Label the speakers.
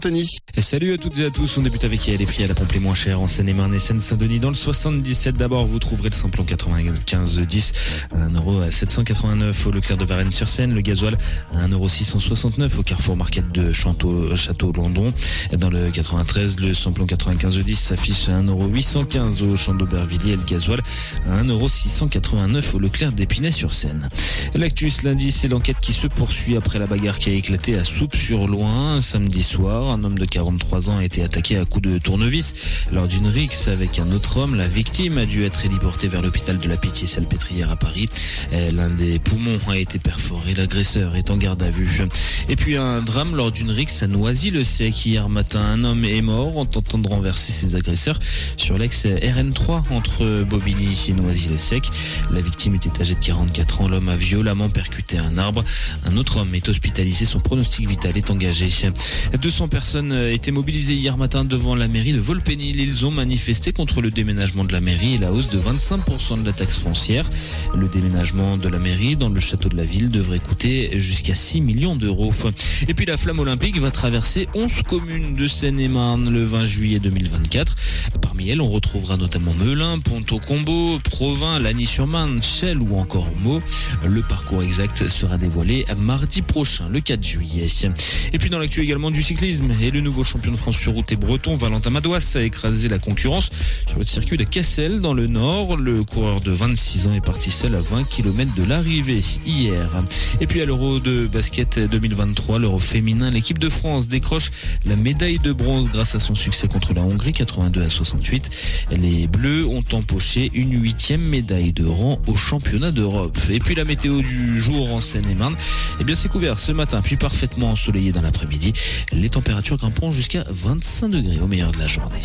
Speaker 1: Tony.
Speaker 2: Salut à toutes et à tous. On débute avec les prix à la pompe les moins chers en Seine-et-Marne et Seine-Saint-Denis. Dans le 77 d'abord, vous trouverez le samplon 95 10 à 1,789€ au Leclerc de Varennes-sur-Seine. Le gasoil à 1,669€ au Carrefour Market de Château-Landon. Dans le 93, le samplon 95 10 s'affiche à 1,815€ au Champ d'Aubervilliers et le gasoil à 1,689€ au Leclerc d'Épinay-sur-Seine. L'actu ce lundi, c'est l'enquête qui se poursuit après la bagarre qui a éclaté à Soupe-sur-Loing samedi soir. Un homme de 43 ans a été attaqué à coups de tournevis lors d'une rixe avec un autre homme. La victime a dû être héliportée vers l'hôpital de la Pitié-Salpêtrière à Paris. L'un des poumons a été perforé. L'agresseur est en garde à vue. Et puis un drame lors d'une rixe à Noisy-le-Sec. Hier matin, un homme est mort en tentant de renverser ses agresseurs sur l'ex RN3 entre Bobigny et Noisy-le-Sec. La victime était âgée de 44 ans. L'homme a violemment percuté un arbre. Un autre homme est hospitalisé. Son pronostic vital est engagé. 200 personnes étaient mobilisées hier matin devant la mairie de Volpénil. Ils ont manifesté contre le déménagement de la mairie et la hausse de 25% de la taxe foncière. Le déménagement de la mairie dans le château de la ville devrait coûter jusqu'à 6 millions d'euros. Et puis la flamme olympique va traverser 11 communes de Seine-et-Marne le 20 juillet 2024. Parmi elles, on retrouvera notamment Melun, Ponto-Combo, Provins, Lagny-sur-Marne, Chelles ou encore Meaux. Le parcours exact sera dévoilé mardi prochain, le 4 juillet. Et puis dans l'actu également du cyclisme et le nouveau champion de France sur route et breton, Valentin Madouas, a écrasé la concurrence sur le circuit de Cassel dans le nord. Le coureur de 26 ans est parti seul à 20 km de l'arrivée hier. Et puis à l'Euro de basket 2023, l'Euro féminin, l'équipe de France décroche la médaille de bronze grâce à son succès contre la Hongrie 82 à 68. Les Bleus ont empoché une huitième médaille de rang au championnat d'Europe. Et puis la météo du jour en Seine-et-Marne, eh bien c'est couvert ce matin, puis parfaitement ensoleillé dans l'après-midi. Les grimperont jusqu'à 25 degrés au meilleur de la journée.